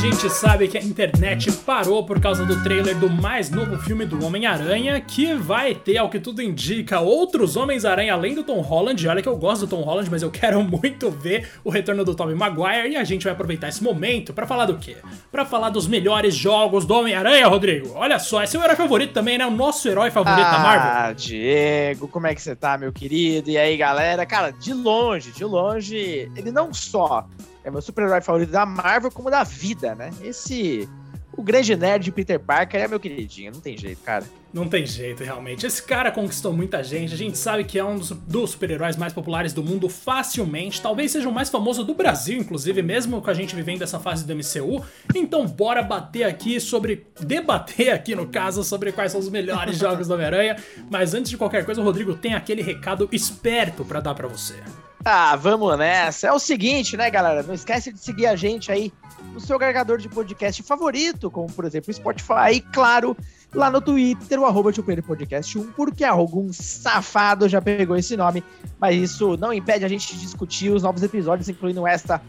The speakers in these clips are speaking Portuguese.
gente sabe que a internet parou por causa do trailer do mais novo filme do Homem-Aranha, que vai ter, ao que tudo indica, outros Homens-Aranha além do Tom Holland. Olha que eu gosto do Tom Holland, mas eu quero muito ver o retorno do Tobey Maguire e a gente vai aproveitar esse momento para falar do quê? Para falar dos melhores jogos do Homem-Aranha, Rodrigo. Olha só, esse é o herói favorito também, né? O nosso herói favorito ah, da Marvel. Ah, Diego, como é que você tá, meu querido? E aí, galera? Cara, de longe, de longe, ele não só é meu super-herói favorito da Marvel como da vida, né? Esse. O grande nerd Peter Parker é meu queridinho, não tem jeito, cara. Não tem jeito, realmente. Esse cara conquistou muita gente. A gente sabe que é um dos, dos super-heróis mais populares do mundo facilmente. Talvez seja o mais famoso do Brasil, inclusive, mesmo com a gente vivendo essa fase do MCU. Então, bora bater aqui sobre. debater aqui, no caso, sobre quais são os melhores jogos do Homem-Aranha. Mas antes de qualquer coisa, o Rodrigo tem aquele recado esperto para dar para você. Ah, vamos nessa. É o seguinte, né, galera? Não esquece de seguir a gente aí no seu agregador de podcast favorito, como por exemplo o Spotify, e claro, lá no Twitter, o arroba Podcast 1, porque algum safado já pegou esse nome, mas isso não impede a gente de discutir os novos episódios, incluindo esta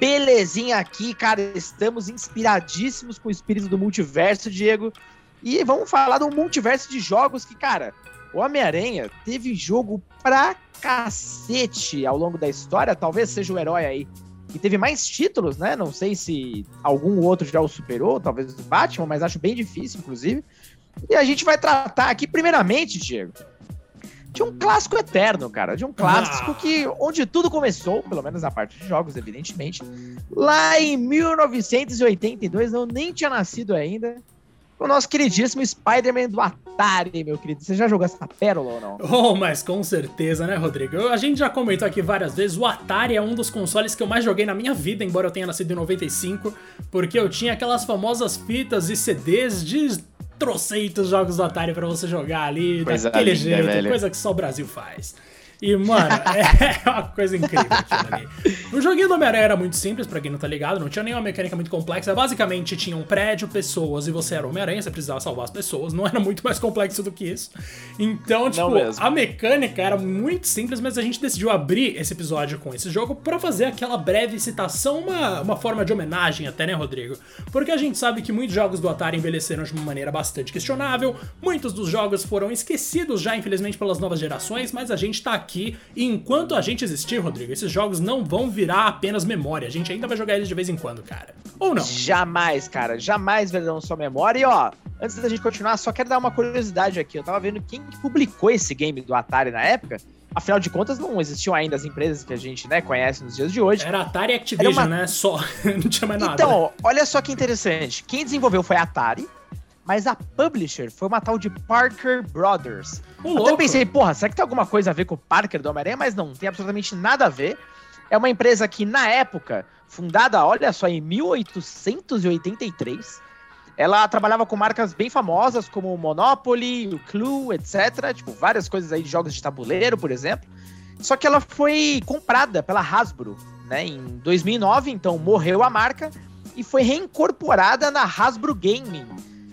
belezinha aqui, cara. Estamos inspiradíssimos com o espírito do multiverso, Diego. E vamos falar do multiverso de jogos que, cara, o Homem-Aranha teve jogo pra cacete ao longo da história. Talvez seja o herói aí que teve mais títulos, né? Não sei se algum outro já o superou, talvez o Batman, mas acho bem difícil, inclusive. E a gente vai tratar aqui, primeiramente, Diego, de um clássico eterno, cara. De um clássico ah. que, onde tudo começou, pelo menos na parte de jogos, evidentemente, lá em 1982, eu nem tinha nascido ainda o nosso queridíssimo Spider-Man do Atari, meu querido. Você já jogou essa pérola ou não? Oh, mas com certeza, né, Rodrigo? A gente já comentou aqui várias vezes, o Atari é um dos consoles que eu mais joguei na minha vida, embora eu tenha nascido em 95, porque eu tinha aquelas famosas fitas e CDs de troceitos jogos do Atari para você jogar ali, coisa daquele linda, jeito, velho. coisa que só o Brasil faz. E, mano, é uma coisa incrível aquilo ali. O joguinho do Homem-Aranha era muito simples, pra quem não tá ligado, não tinha nenhuma mecânica muito complexa. Basicamente, tinha um prédio, pessoas, e você era Homem-Aranha, você precisava salvar as pessoas. Não era muito mais complexo do que isso. Então, tipo, a mecânica era muito simples, mas a gente decidiu abrir esse episódio com esse jogo para fazer aquela breve citação, uma, uma forma de homenagem até, né, Rodrigo? Porque a gente sabe que muitos jogos do Atari envelheceram de uma maneira bastante questionável, muitos dos jogos foram esquecidos já, infelizmente, pelas novas gerações, mas a gente tá aqui aqui. E enquanto a gente existir, Rodrigo, esses jogos não vão virar apenas memória. A gente ainda vai jogar eles de vez em quando, cara. Ou não? Jamais, cara. Jamais verão só memória. E ó, antes da gente continuar, só quero dar uma curiosidade aqui. Eu tava vendo quem publicou esse game do Atari na época. Afinal de contas, não existiam ainda as empresas que a gente né, conhece nos dias de hoje. Era Atari e Activision, uma... né? Só. não tinha mais nada. Então, olha só que interessante. Quem desenvolveu foi a Atari mas a publisher foi uma tal de Parker Brothers. Um Até pensei, porra, será que tem alguma coisa a ver com o Parker do Homem-Aranha? Mas não, tem absolutamente nada a ver. É uma empresa que, na época, fundada, olha só, em 1883, ela trabalhava com marcas bem famosas como o Monopoly, o Clue, etc. Tipo, várias coisas aí de jogos de tabuleiro, por exemplo. Só que ela foi comprada pela Hasbro, né, em 2009, então morreu a marca e foi reincorporada na Hasbro Gaming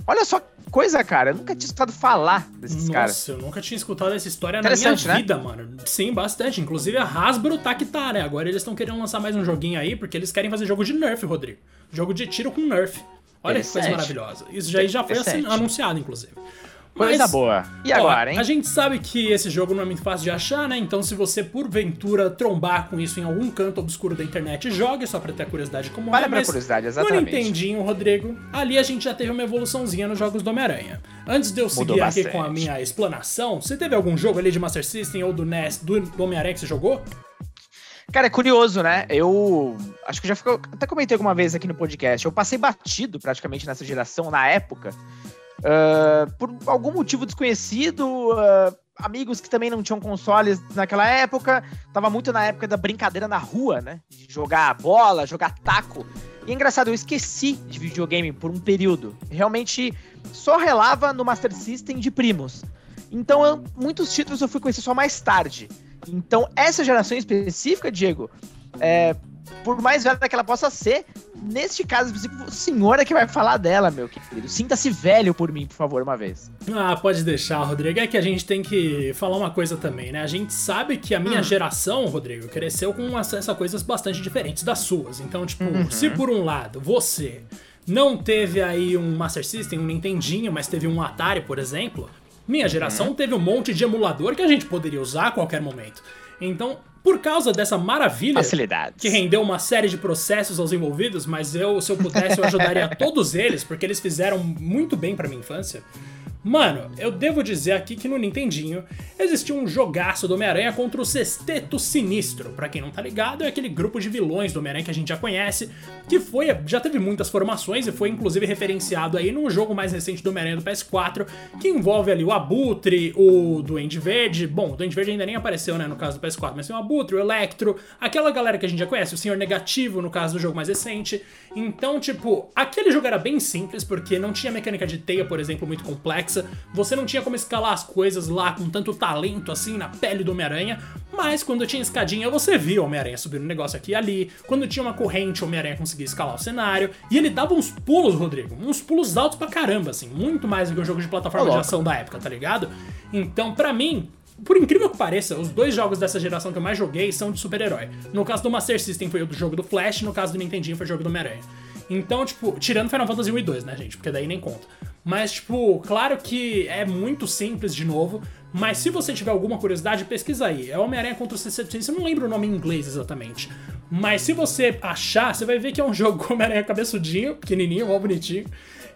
Olha só coisa, cara. Eu nunca tinha escutado falar desses Nossa, caras. Nossa, eu nunca tinha escutado essa história na minha né? vida, mano. Sim, bastante. Inclusive a Hasbro tá que tá, né? Agora eles estão querendo lançar mais um joguinho aí, porque eles querem fazer jogo de Nerf, Rodrigo. Jogo de tiro com Nerf. Olha que coisa maravilhosa. Isso já, já foi anunciado, inclusive. Coisa Mas, boa. E agora, ó, hein? A gente sabe que esse jogo não é muito fácil de achar, né? Então, se você porventura trombar com isso em algum canto obscuro da internet, jogue só pra ter a curiosidade como vale é. pra curiosidade, exatamente. No Nintendinho, Rodrigo, ali a gente já teve uma evoluçãozinha nos jogos do Homem-Aranha. Antes de eu seguir aqui com a minha explanação, você teve algum jogo ali de Master System ou do NES do, do Homem-Aranha que você jogou? Cara, é curioso, né? Eu acho que já ficou, até comentei alguma vez aqui no podcast. Eu passei batido praticamente nessa geração na época. Uh, por algum motivo desconhecido, uh, amigos que também não tinham consoles naquela época, tava muito na época da brincadeira na rua, né? De jogar bola, jogar taco. E é engraçado, eu esqueci de videogame por um período. Realmente só relava no Master System de primos. Então, eu, muitos títulos eu fui conhecer só mais tarde. Então, essa geração específica, Diego, é, por mais velha que ela possa ser, neste caso específico, senhora que vai falar dela, meu querido. Sinta-se velho por mim, por favor, uma vez. Ah, pode deixar, Rodrigo. É que a gente tem que falar uma coisa também, né? A gente sabe que a minha hum. geração, Rodrigo, cresceu com acesso a coisas bastante diferentes das suas. Então, tipo, uhum. se por um lado você não teve aí um Master System, um Nintendinho, mas teve um Atari, por exemplo, minha geração uhum. teve um monte de emulador que a gente poderia usar a qualquer momento. Então, por causa dessa maravilha que rendeu uma série de processos aos envolvidos, mas eu, se eu pudesse, eu ajudaria todos eles, porque eles fizeram muito bem para minha infância. Mano, eu devo dizer aqui que no Nintendinho existia um jogaço do Homem-Aranha contra o Sexteto Sinistro. Para quem não tá ligado, é aquele grupo de vilões do Homem-Aranha que a gente já conhece, que foi já teve muitas formações e foi inclusive referenciado aí no jogo mais recente do Homem-Aranha do PS4, que envolve ali o Abutre, o Duende Verde. Bom, o Duende Verde ainda nem apareceu, né, no caso do PS4, mas tem o Abutre, o Electro, aquela galera que a gente já conhece, o Senhor Negativo no caso do jogo mais recente. Então, tipo, aquele jogo era bem simples porque não tinha mecânica de teia, por exemplo, muito complexa você não tinha como escalar as coisas lá com tanto talento assim na pele do Homem-Aranha, mas quando tinha escadinha você via o Homem-Aranha subir um negócio aqui e ali, quando tinha uma corrente o Homem-Aranha conseguia escalar o cenário, e ele dava uns pulos, Rodrigo, uns pulos altos pra caramba, assim, muito mais do que um jogo de plataforma de ação da época, tá ligado? Então, para mim, por incrível que pareça, os dois jogos dessa geração que eu mais joguei são de super-herói. No caso do Master System foi o do jogo do Flash, no caso do Nintendinho foi o jogo do Homem-Aranha. Então, tipo, tirando Final Fantasy 1 e 2, né, gente? Porque daí nem conta. Mas, tipo, claro que é muito simples de novo. Mas se você tiver alguma curiosidade, pesquisa aí. É Homem-Aranha contra o C-700, eu não lembro o nome em inglês exatamente. Mas se você achar, você vai ver que é um jogo com Homem-Aranha cabeçudinho, pequenininho, mó bonitinho.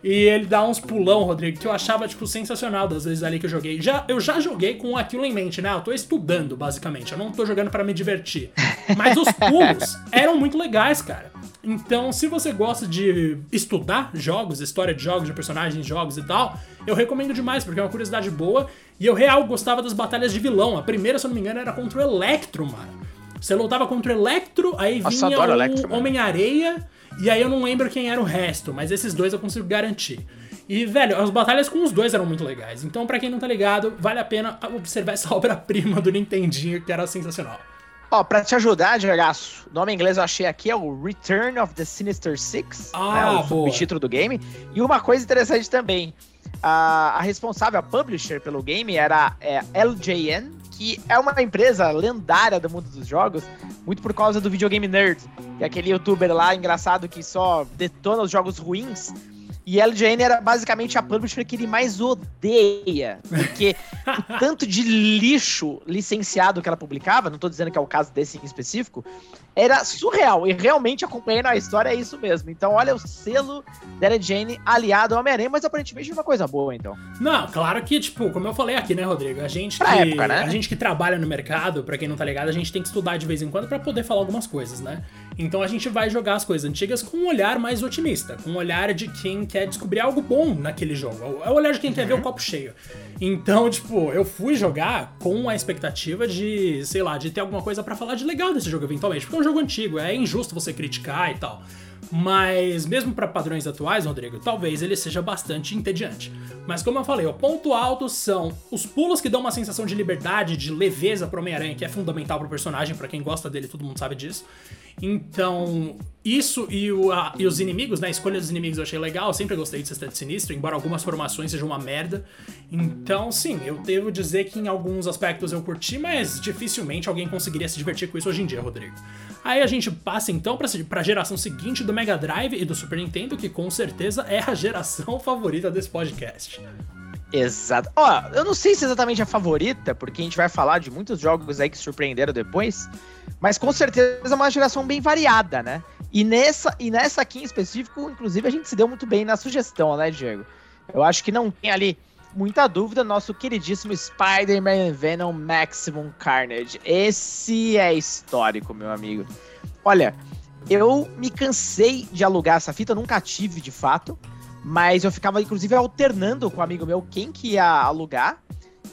E ele dá uns pulão, Rodrigo, que eu achava, tipo, sensacional das vezes ali que eu joguei. Já, eu já joguei com aquilo em mente, né? Eu tô estudando, basicamente. Eu não tô jogando para me divertir. Mas os pulos eram muito legais, cara. Então, se você gosta de estudar jogos, história de jogos, de personagens, jogos e tal, eu recomendo demais, porque é uma curiosidade boa. E eu real gostava das batalhas de vilão. A primeira, se eu não me engano, era contra o Electro, mano. Você lutava contra o Electro, aí Nossa, vinha o Homem-Areia, e aí eu não lembro quem era o resto, mas esses dois eu consigo garantir. E, velho, as batalhas com os dois eram muito legais. Então, para quem não tá ligado, vale a pena observar essa obra-prima do Nintendinho, que era sensacional. Ó, pra te ajudar, Diagaço, o nome em inglês eu achei aqui é o Return of the Sinister Six, ah, né, o subtítulo do game. E uma coisa interessante também, a, a responsável, a publisher pelo game era é, LJN, que é uma empresa lendária do mundo dos jogos, muito por causa do videogame nerd, que é aquele youtuber lá engraçado que só detona os jogos ruins. E LGN era basicamente a publisher que ele mais odeia. Porque o tanto de lixo licenciado que ela publicava, não tô dizendo que é o caso desse em específico, era surreal. E realmente acompanhando a história é isso mesmo. Então, olha o selo da LGN aliado ao Homem-Aranha, mas aparentemente é uma coisa boa, então. Não, claro que, tipo, como eu falei aqui, né, Rodrigo? A gente que, época, né? a gente que trabalha no mercado, para quem não tá ligado, a gente tem que estudar de vez em quando para poder falar algumas coisas, né? Então a gente vai jogar as coisas antigas com um olhar mais otimista, com um olhar de quem quer descobrir algo bom naquele jogo. É o olhar de quem quer ver o uhum. copo cheio. Então, tipo, eu fui jogar com a expectativa de, sei lá, de ter alguma coisa para falar de legal desse jogo eventualmente, porque é um jogo antigo, é injusto você criticar e tal. Mas, mesmo para padrões atuais, Rodrigo, talvez ele seja bastante entediante. Mas, como eu falei, o ponto alto são os pulos que dão uma sensação de liberdade, de leveza pro Homem-Aranha, que é fundamental pro personagem, para quem gosta dele, todo mundo sabe disso. Então, isso e, o, a, e, os inimigos, né? A escolha dos inimigos eu achei legal. Eu sempre gostei de Sexteto Sinistro, embora algumas formações sejam uma merda. Então, sim, eu devo dizer que em alguns aspectos eu curti, mas dificilmente alguém conseguiria se divertir com isso hoje em dia, Rodrigo. Aí a gente passa então pra, pra geração seguinte do Mega Drive e do Super Nintendo, que com certeza é a geração favorita desse podcast. Exato. Ó, eu não sei se é exatamente a favorita, porque a gente vai falar de muitos jogos aí que surpreenderam depois, mas com certeza é uma geração bem variada, né? E nessa, e nessa aqui em específico, inclusive, a gente se deu muito bem na sugestão, né, Diego? Eu acho que não tem ali muita dúvida, nosso queridíssimo Spider-Man Venom Maximum Carnage. Esse é histórico, meu amigo. Olha, eu me cansei de alugar essa fita, nunca tive de fato. Mas eu ficava, inclusive, alternando com um amigo meu quem que ia alugar.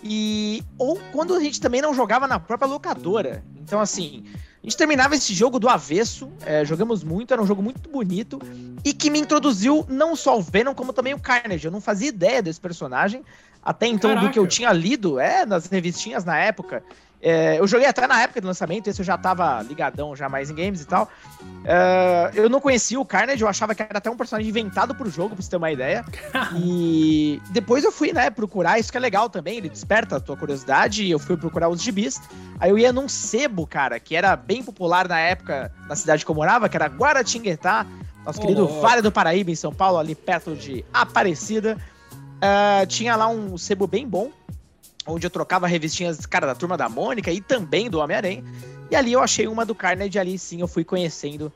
E. Ou quando a gente também não jogava na própria locadora. Então, assim, gente terminava esse jogo do avesso, é, jogamos muito, era um jogo muito bonito, e que me introduziu não só o Venom, como também o Carnage. Eu não fazia ideia desse personagem, até então Caraca. do que eu tinha lido, é, nas revistinhas na época. É, eu joguei até na época do lançamento, esse eu já tava ligadão já mais em games e tal. É, eu não conhecia o Carnage, eu achava que era até um personagem inventado pro jogo, pra você ter uma ideia. e depois eu fui, né, procurar, isso que é legal também, ele desperta a tua curiosidade, e eu fui procurar os gibis. Aí eu ia num sebo, cara, que era bem popular na época, na cidade que eu morava, que era Guaratinguetá, nosso oh, querido oh. Vale do Paraíba, em São Paulo, ali perto de Aparecida. Uh, tinha lá um sebo bem bom, onde eu trocava revistinhas, cara, da Turma da Mônica e também do Homem-Aranha. E ali eu achei uma do Carnage, ali sim eu fui conhecendo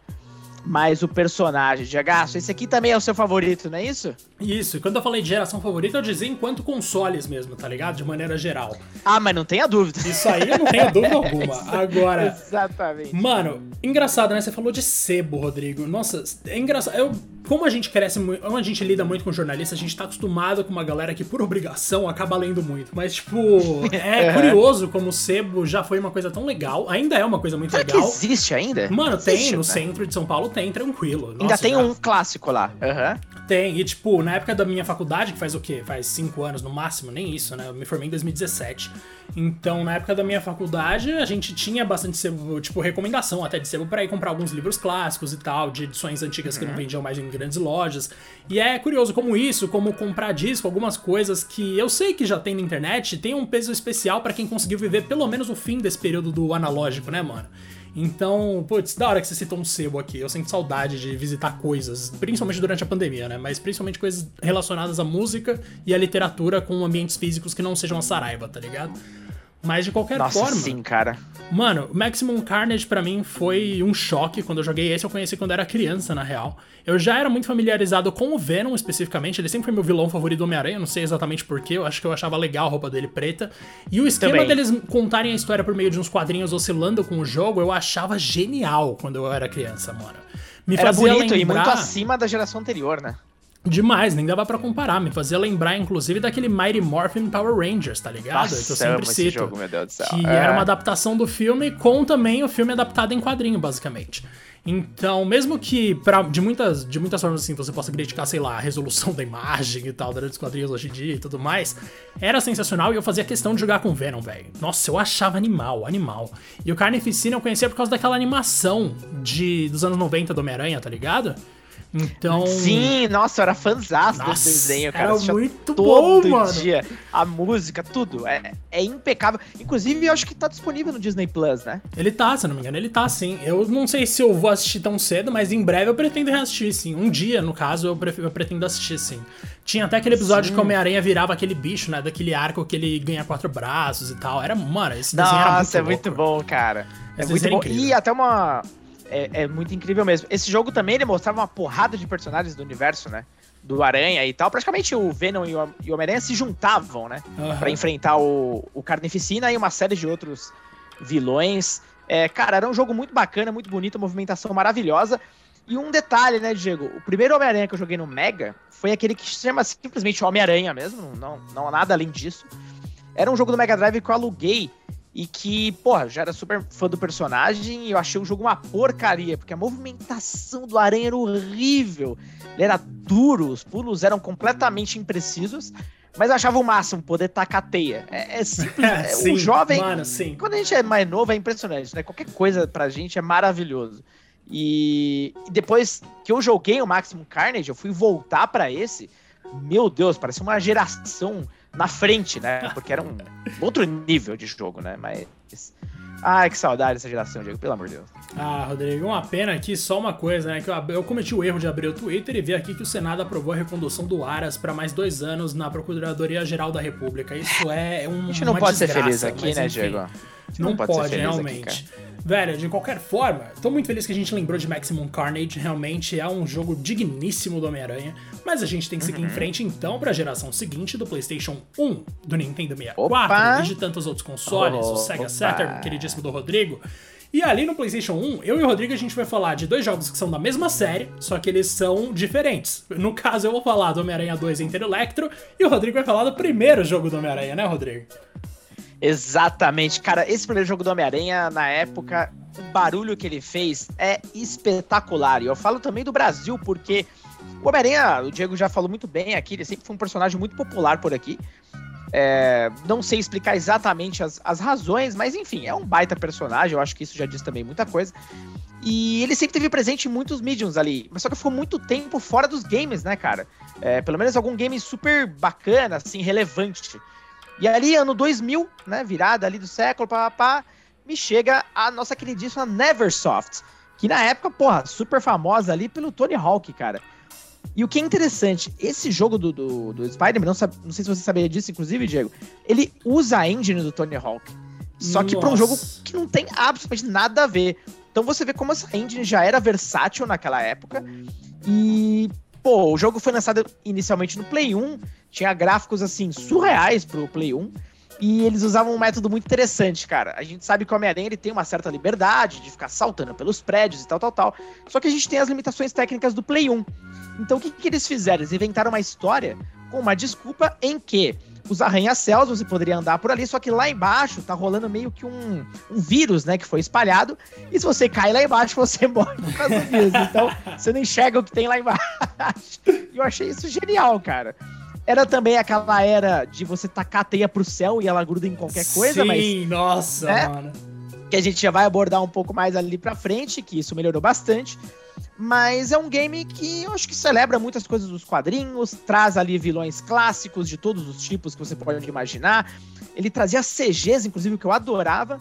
mais o personagem. Diagaço, esse aqui também é o seu favorito, não é isso? Isso, e quando eu falei de geração favorita, eu dizia enquanto consoles mesmo, tá ligado? De maneira geral. Ah, mas não tenha dúvida. Isso aí eu não tenho dúvida alguma. Agora. Exatamente. Mano, engraçado, né? Você falou de sebo, Rodrigo. Nossa, é engraçado. Eu como a gente cresce muito, como a gente lida muito com jornalistas, a gente tá acostumado com uma galera que, por obrigação, acaba lendo muito. Mas, tipo, é curioso como o sebo já foi uma coisa tão legal, ainda é uma coisa muito Será legal. Que existe ainda? Mano, existe, tem, no né? centro de São Paulo tem, tranquilo. Nossa, ainda tem já... um clássico lá. Uhum. Tem, e tipo, na época da minha faculdade, que faz o quê? Faz cinco anos no máximo, nem isso, né? Eu me formei em 2017. Então, na época da minha faculdade, a gente tinha bastante sebo, tipo, recomendação até de sebo pra ir comprar alguns livros clássicos e tal, de edições antigas uhum. que não uhum. vendiam mais em grandes lojas. E é curioso como isso, como comprar disco, algumas coisas que eu sei que já tem na internet, tem um peso especial para quem conseguiu viver pelo menos o fim desse período do analógico, né, mano? Então, putz, da hora que você citou um sebo aqui. Eu sinto saudade de visitar coisas, principalmente durante a pandemia, né? Mas principalmente coisas relacionadas à música e à literatura com ambientes físicos que não sejam a Saraiva, tá ligado? Mas de qualquer Nossa, forma. sim, cara. Mano, Maximum Carnage para mim foi um choque quando eu joguei esse. Eu conheci quando era criança, na real. Eu já era muito familiarizado com o Venom especificamente. Ele sempre foi meu vilão favorito do Homem-Aranha. Não sei exatamente porquê. Eu acho que eu achava legal a roupa dele preta. E o esquema Também. deles contarem a história por meio de uns quadrinhos oscilando com o jogo, eu achava genial quando eu era criança, mano. Me era fazia bonito lembrar... e muito acima da geração anterior, né? Demais, nem dava para comparar. Me fazia lembrar, inclusive, daquele Mighty Morphin Power Rangers, tá ligado? Nossa, que eu sempre cito. Jogo, meu Deus do céu. Que é. era uma adaptação do filme com também o filme adaptado em quadrinho, basicamente. Então, mesmo que pra, de, muitas, de muitas formas assim, você possa criticar, sei lá, a resolução da imagem e tal, durante os quadrinhos hoje em dia e tudo mais, era sensacional e eu fazia questão de jogar com Venom, velho. Nossa, eu achava animal, animal. E o Carnificina eu conhecia por causa daquela animação de, dos anos 90 do Homem-Aranha, tá ligado? Então. Sim, nossa, eu era fãzão desse desenho, cara. Era muito todo bom, mano. dia. A música, tudo. É, é impecável. Inclusive, eu acho que tá disponível no Disney Plus, né? Ele tá, se não me engano, ele tá sim. Eu não sei se eu vou assistir tão cedo, mas em breve eu pretendo reassistir, sim. Um dia, no caso, eu, eu pretendo assistir, sim. Tinha até aquele episódio sim. que Homem-Aranha virava aquele bicho, né? Daquele arco que ele ganha quatro braços e tal. Era, mano, esse desenho nossa, era muito é muito bom, cara. É muito bom. E até uma é, é, muito incrível mesmo. Esse jogo também ele mostrava uma porrada de personagens do universo, né? Do Aranha e tal. Praticamente o Venom e o Homem-Aranha se juntavam, né? Uhum. Pra enfrentar o, o Carnificina e uma série de outros vilões. É, cara, era um jogo muito bacana, muito bonito, movimentação maravilhosa. E um detalhe, né, Diego? O primeiro Homem-Aranha que eu joguei no Mega foi aquele que se chama simplesmente Homem-Aranha mesmo, não, não há nada além disso. Era um jogo do Mega Drive que eu aluguei e que, porra, já era super fã do personagem e eu achei o jogo uma porcaria, porque a movimentação do Aranha era horrível. Ele era duro, os pulos eram completamente imprecisos, mas eu achava o máximo poder tacar teia. É, é simples. É, sim, o jovem. Mano, sim. Quando a gente é mais novo, é impressionante, né? Qualquer coisa pra gente é maravilhoso. E, e depois que eu joguei o Maximum Carnage, eu fui voltar para esse. Meu Deus, parece uma geração na frente, né? Porque era um outro nível de jogo, né? Mas. Ai, que saudade dessa geração, Diego, pelo amor de Deus. Ah, Rodrigo, uma pena aqui, só uma coisa, né? Que eu, eu cometi o erro de abrir o Twitter e ver aqui que o Senado aprovou a recondução do Aras para mais dois anos na Procuradoria-Geral da República. Isso é um. A gente não pode desgraça, ser feliz aqui, né, Diego? Não, não, pode, pode realmente. Aqui, Velho, de qualquer forma, tô muito feliz que a gente lembrou de Maximum Carnage. Realmente é um jogo digníssimo do Homem-Aranha. Mas a gente tem que seguir uhum. em frente então para a geração seguinte do PlayStation 1, do Nintendo 64 opa. e de tantos outros consoles, oh, o Sega opa. Saturn, queridíssimo do Rodrigo. E ali no PlayStation 1, eu e o Rodrigo a gente vai falar de dois jogos que são da mesma série, só que eles são diferentes. No caso, eu vou falar do Homem-Aranha 2 Enter Electro e o Rodrigo vai falar do primeiro jogo do Homem-Aranha, né, Rodrigo? Exatamente. Cara, esse primeiro jogo do Homem-Aranha, na época, o barulho que ele fez é espetacular. E eu falo também do Brasil, porque o Homem-Aranha, o Diego já falou muito bem aqui, ele sempre foi um personagem muito popular por aqui. É, não sei explicar exatamente as, as razões, mas enfim, é um baita personagem. Eu acho que isso já diz também muita coisa. E ele sempre teve presente em muitos mediums ali, mas só que ficou muito tempo fora dos games, né, cara? É, pelo menos algum game super bacana, assim, relevante. E ali, ano 2000, né, virada ali do século, papá, me chega a nossa queridíssima Neversoft, que na época, porra, super famosa ali pelo Tony Hawk, cara. E o que é interessante, esse jogo do, do, do Spider-Man, não, não, sei se você sabia disso, inclusive, Diego, ele usa a engine do Tony Hawk. Só que para um jogo que não tem absolutamente nada a ver. Então você vê como essa engine já era versátil naquela época. E, pô, o jogo foi lançado inicialmente no Play 1, tinha gráficos assim surreais pro Play 1. E eles usavam um método muito interessante, cara. A gente sabe que o Homem-Aranha ele tem uma certa liberdade de ficar saltando pelos prédios e tal, tal, tal. Só que a gente tem as limitações técnicas do Play 1. Então o que, que eles fizeram? Eles inventaram uma história com uma desculpa em que os arranha-céus, você poderia andar por ali, só que lá embaixo tá rolando meio que um, um vírus, né, que foi espalhado, e se você cai lá embaixo, você morre por causa do vírus. Então, você não enxerga o que tem lá embaixo. E eu achei isso genial, cara. Era também aquela era de você tacar a teia pro céu e ela gruda em qualquer coisa, Sim, mas... Sim, nossa, né? mano. Que a gente já vai abordar um pouco mais ali pra frente, que isso melhorou bastante. Mas é um game que eu acho que celebra muitas coisas dos quadrinhos, traz ali vilões clássicos de todos os tipos que você pode imaginar. Ele trazia CGs, inclusive, que eu adorava.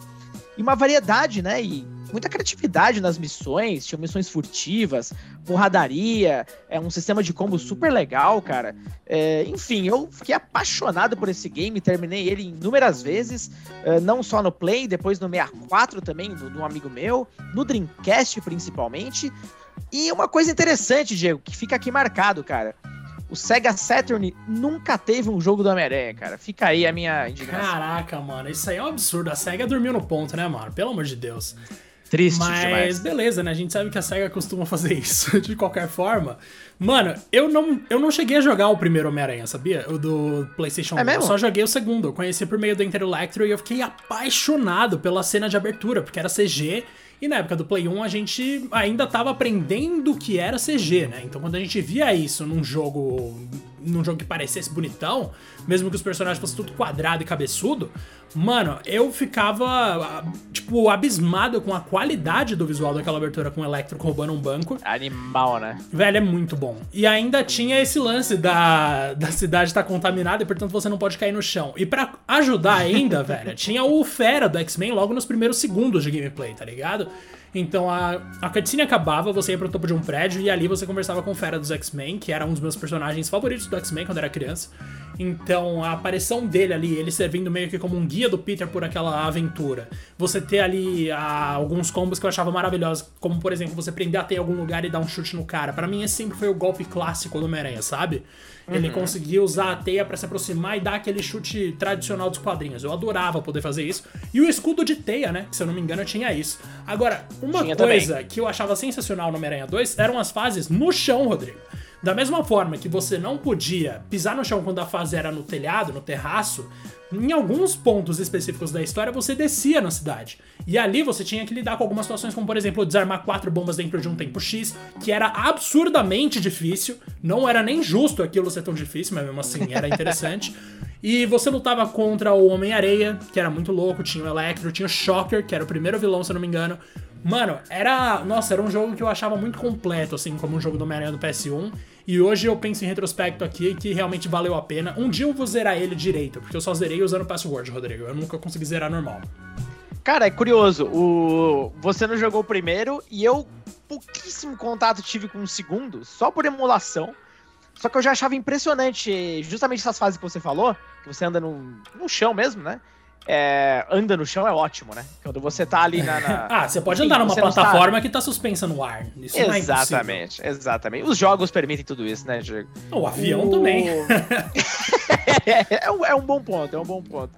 E uma variedade, né? E muita criatividade nas missões, tinha missões furtivas, porradaria, é um sistema de combo super legal, cara. É, enfim, eu fiquei apaixonado por esse game, terminei ele inúmeras vezes, é, não só no Play, depois no 64 também, de amigo meu, no Dreamcast principalmente. E uma coisa interessante, Diego, que fica aqui marcado, cara. O Sega Saturn nunca teve um jogo do Homem-Aranha, cara. Fica aí a minha indignação. Caraca, mano, isso aí é um absurdo. A SEGA dormiu no ponto, né, mano? Pelo amor de Deus. Triste Mas demais. beleza, né? A gente sabe que a SEGA costuma fazer isso de qualquer forma. Mano, eu não, eu não cheguei a jogar o primeiro Homem-Aranha, sabia? O do PlayStation É 1. mesmo? Eu só joguei o segundo. Eu conheci por meio do Interelectro e eu fiquei apaixonado pela cena de abertura, porque era CG. E na época do Play 1 a gente ainda tava aprendendo o que era CG, né? Então quando a gente via isso num jogo. Num jogo que parecesse bonitão, mesmo que os personagens fossem tudo quadrado e cabeçudo, mano, eu ficava, tipo, abismado com a qualidade do visual daquela abertura com o Electro roubando um banco. Animal, né? Velho, é muito bom. E ainda tinha esse lance da, da cidade estar contaminada e, portanto, você não pode cair no chão. E pra ajudar ainda, velho, tinha o Fera do X-Men logo nos primeiros segundos de gameplay, tá ligado? Então a, a cutscene acabava, você ia pro topo de um prédio e ali você conversava com o Fera dos X-Men, que era um dos meus personagens favoritos do X-Men quando era criança. Então a aparição dele ali, ele servindo meio que como um guia do Peter por aquela aventura. Você ter ali ah, alguns combos que eu achava maravilhosos, como por exemplo, você prender a teia em algum lugar e dar um chute no cara. Pra mim esse sempre foi o golpe clássico do Homem-Aranha, sabe? Ele conseguia usar a teia pra se aproximar e dar aquele chute tradicional dos quadrinhos. Eu adorava poder fazer isso. E o escudo de teia, né? Que se eu não me engano tinha isso. Agora, uma Tinha coisa que eu achava sensacional no Homem-Aranha 2 eram as fases no chão, Rodrigo. Da mesma forma que você não podia pisar no chão quando a fase era no telhado, no terraço, em alguns pontos específicos da história você descia na cidade. E ali você tinha que lidar com algumas situações, como por exemplo, desarmar quatro bombas dentro de um tempo X, que era absurdamente difícil. Não era nem justo aquilo ser tão difícil, mas mesmo assim era interessante. E você lutava contra o Homem-Areia, que era muito louco, tinha o Electro, tinha o Shocker, que era o primeiro vilão, se eu não me engano. Mano, era. Nossa, era um jogo que eu achava muito completo, assim, como um jogo do Homem-Aranha do PS1. E hoje eu penso em retrospecto aqui que realmente valeu a pena. Um dia eu vou zerar ele direito, porque eu só zerei usando o password, Rodrigo. Eu nunca consegui zerar normal. Cara, é curioso. O... Você não jogou o primeiro e eu pouquíssimo contato tive com o segundo, só por emulação. Só que eu já achava impressionante justamente essas fases que você falou, que você anda no, no chão mesmo, né? É, anda no chão é ótimo, né? Quando você tá ali na. na... ah, você pode andar numa não plataforma que tá suspensa no ar. Isso não é. Exatamente, exatamente. Os jogos permitem tudo isso, né, Diego? O avião O- também. é, um, é um bom ponto, é um bom ponto.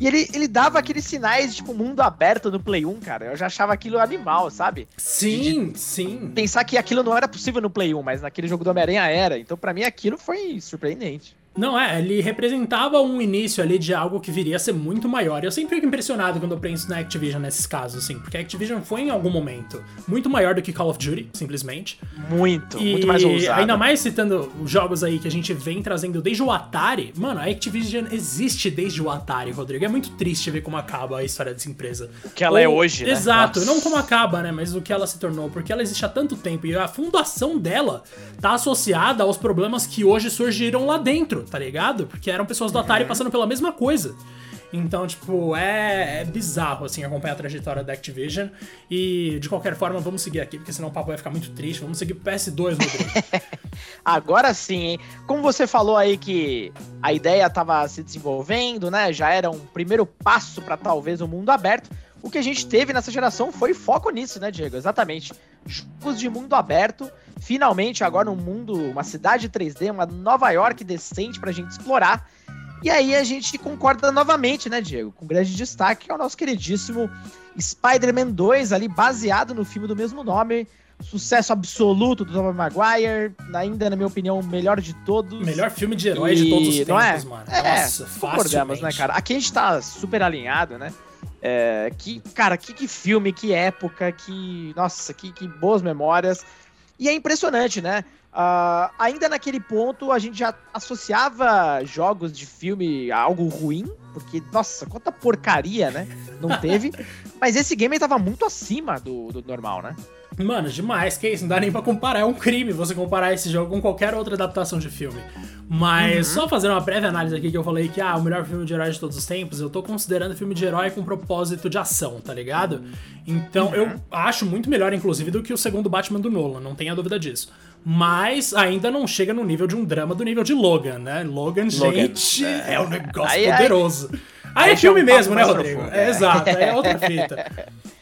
E ele, ele dava aqueles sinais, tipo, mundo aberto no Play 1, cara. Eu já achava aquilo animal, sabe? Sim, sim. Pensar que aquilo não era possível no Play 1, mas naquele jogo do Homem-Aranha era. Então, pra mim, aquilo foi surpreendente. Não, é, ele representava um início ali de algo que viria a ser muito maior. Eu sempre fico impressionado quando eu penso na Activision nesses casos, assim, porque a Activision foi em algum momento muito maior do que Call of Duty, simplesmente. Muito, e muito mais ousado. Ainda mais citando os jogos aí que a gente vem trazendo desde o Atari. Mano, a Activision existe desde o Atari, Rodrigo. É muito triste ver como acaba a história dessa empresa. O que ela é Ou, é hoje, né? Exato, Nossa. não como acaba, né, mas o que ela se tornou, porque ela existe há tanto tempo e a fundação dela tá associada aos problemas que hoje surgiram lá dentro, tá ligado? Porque eram pessoas do Atari uhum. passando pela mesma coisa. Então, tipo, é, é, bizarro, assim, acompanhar a trajetória da Activision. E, de qualquer forma, vamos seguir aqui, porque senão o papo vai ficar muito triste. Vamos seguir PS2, Rodrigo. Agora sim, hein? Como você falou aí que a ideia estava se desenvolvendo, né? Já era um primeiro passo para talvez o um mundo aberto. O que a gente teve nessa geração foi foco nisso, né, Diego? Exatamente. Jogos de mundo aberto. Finalmente, agora um mundo, uma cidade 3D, uma Nova York decente pra gente explorar. E aí a gente concorda novamente, né, Diego? Com grande destaque, que é o nosso queridíssimo Spider-Man 2, ali baseado no filme do mesmo nome. Sucesso absoluto do Tobey Maguire, ainda, na minha opinião, o melhor de todos. Melhor filme de herói e... de todos os tempos, não é? mano. É, Nossa, concordamos, né, cara? Aqui a gente tá super alinhado, né? É, que, cara, que, que filme, que época, que. Nossa, que, que boas memórias. E é impressionante, né? Uh, ainda naquele ponto, a gente já associava jogos de filme a algo ruim, porque, nossa, quanta porcaria, né? Não teve. Mas esse game estava muito acima do, do normal, né? Mano, demais, que isso, não dá nem pra comparar. É um crime você comparar esse jogo com qualquer outra adaptação de filme. Mas uhum. só fazendo uma prévia análise aqui que eu falei que, ah, o melhor filme de herói de todos os tempos, eu tô considerando filme de herói com propósito de ação, tá ligado? Então uhum. eu acho muito melhor, inclusive, do que o segundo Batman do Nolan, não tenha dúvida disso. Mas ainda não chega no nível de um drama do nível de Logan, né? Logan, Logan. gente, é, é um negócio aí, poderoso. Aí... Aí, é filme mesmo, né, Rodrigo? Profundo, é. é. exato, é outra fita.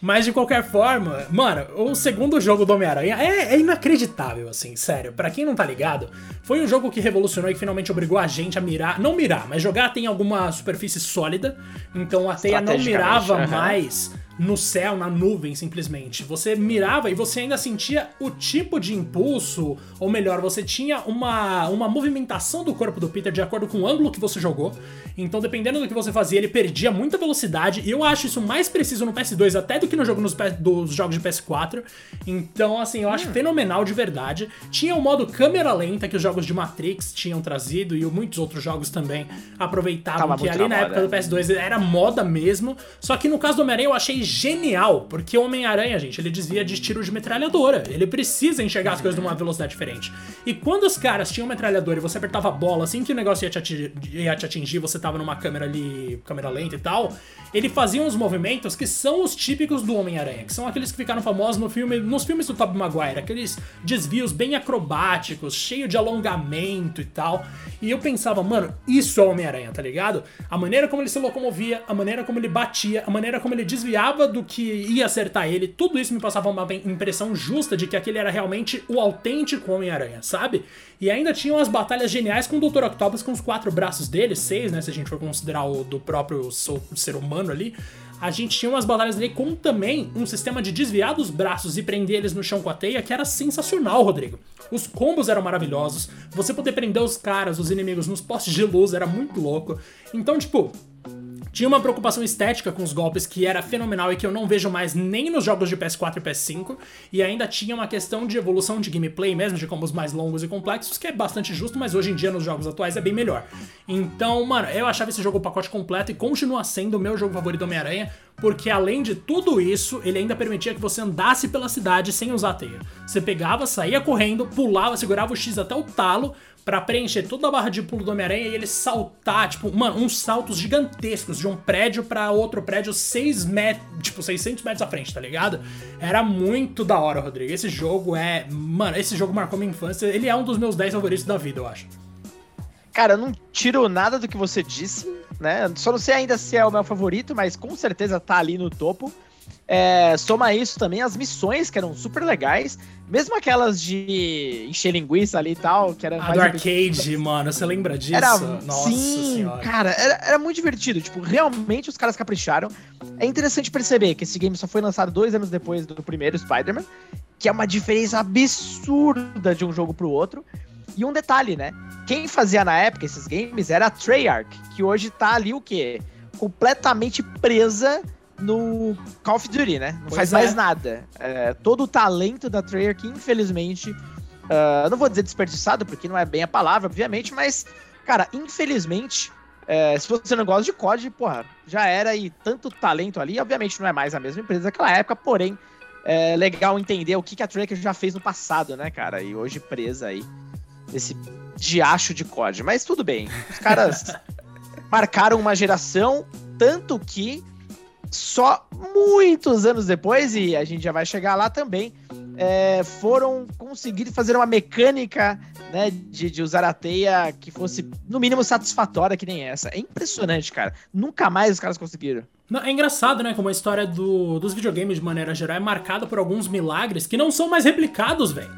Mas de qualquer forma, mano, o segundo jogo do Homem-Aranha é, é, inacreditável, assim, sério. Para quem não tá ligado, foi um jogo que revolucionou e que finalmente obrigou a gente a mirar, não mirar, mas jogar tem alguma superfície sólida. Então a teia não mirava mais no céu, na nuvem, simplesmente. Você mirava e você ainda sentia o tipo de impulso, ou melhor, você tinha uma, uma movimentação do corpo do Peter de acordo com o ângulo que você jogou. Então, dependendo do que você fazia, ele perdia muita velocidade. E eu acho isso mais preciso no PS2 até do que no jogo nos, dos jogos de PS4. Então, assim, eu acho hum. fenomenal de verdade. Tinha o modo câmera lenta que os jogos de Matrix tinham trazido e muitos outros jogos também aproveitavam, Tava que ali na época do PS2 era moda mesmo. Só que no caso do Homem-Aranha eu achei genial, porque o Homem-Aranha, gente, ele desvia de tiro de metralhadora. Ele precisa enxergar as coisas numa velocidade diferente. E quando os caras tinham metralhadora e você apertava a bola assim que o negócio ia te atingir, ia te atingir você tava numa câmera ali, câmera lenta e tal, ele fazia uns movimentos que são os típicos do Homem-Aranha, que são aqueles que ficaram famosos no filme, nos filmes do Tobey Maguire, aqueles desvios bem acrobáticos, cheio de alongamento e tal. E eu pensava, mano, isso é Homem-Aranha, tá ligado? A maneira como ele se locomovia, a maneira como ele batia, a maneira como ele desviava do que ia acertar ele, tudo isso me passava uma impressão justa de que aquele era realmente o autêntico Homem-Aranha, sabe? E ainda tinham as batalhas geniais com o Dr. Octopus com os quatro braços dele, seis, né? Se a gente for considerar o do próprio ser humano ali. A gente tinha umas batalhas dele com também um sistema de desviar dos braços e prender eles no chão com a teia, que era sensacional, Rodrigo. Os combos eram maravilhosos, você poder prender os caras, os inimigos nos postes de luz era muito louco. Então, tipo, tinha uma preocupação estética com os golpes que era fenomenal e que eu não vejo mais nem nos jogos de PS4 e PS5. E ainda tinha uma questão de evolução de gameplay mesmo, de combos mais longos e complexos, que é bastante justo, mas hoje em dia nos jogos atuais é bem melhor. Então, mano, eu achava esse jogo o pacote completo e continua sendo o meu jogo favorito do Homem-Aranha, porque além de tudo isso, ele ainda permitia que você andasse pela cidade sem usar teia. Você pegava, saía correndo, pulava, segurava o X até o talo, para preencher toda a barra de pulo do Homem-Aranha e ele saltar, tipo, mano, uns saltos gigantescos de um prédio para outro prédio 6 metros, tipo, 600 metros à frente, tá ligado? Era muito da hora, Rodrigo. Esse jogo é, mano, esse jogo marcou minha infância. Ele é um dos meus 10 favoritos da vida, eu acho. Cara, eu não tiro nada do que você disse, né? Só não sei ainda se é o meu favorito, mas com certeza tá ali no topo. É, soma isso também as missões, que eram super legais. Mesmo aquelas de encher linguiça ali e tal, que era a do arcade, mano, você lembra disso? Era, Nossa sim, senhora. cara, era, era, muito divertido. Tipo, realmente os caras capricharam. É interessante perceber que esse game só foi lançado dois anos depois do primeiro Spider-Man, que é uma diferença absurda de um jogo pro outro. E um detalhe, né? Quem fazia na época esses games era a Treyarch, que hoje tá ali o quê? Completamente presa no Call of Duty, né? Não pois faz é. mais nada. É, todo o talento da Treyarch, infelizmente, uh, não vou dizer desperdiçado, porque não é bem a palavra, obviamente, mas, cara, infelizmente, é, se você não gosta de COD, porra, já era e tanto talento ali, obviamente não é mais a mesma empresa daquela época, porém, é legal entender o que, que a Treyarch já fez no passado, né, cara? E hoje presa aí, esse diacho de COD. Mas tudo bem, os caras marcaram uma geração, tanto que só muitos anos depois, e a gente já vai chegar lá também, é, foram conseguir fazer uma mecânica né, de, de, usar a teia que fosse, no mínimo, satisfatória que nem essa. É impressionante, cara. Nunca mais os caras conseguiram. Não, é engraçado, né? Como a história do, dos videogames, de maneira geral, é marcada por alguns milagres que não são mais replicados, velho.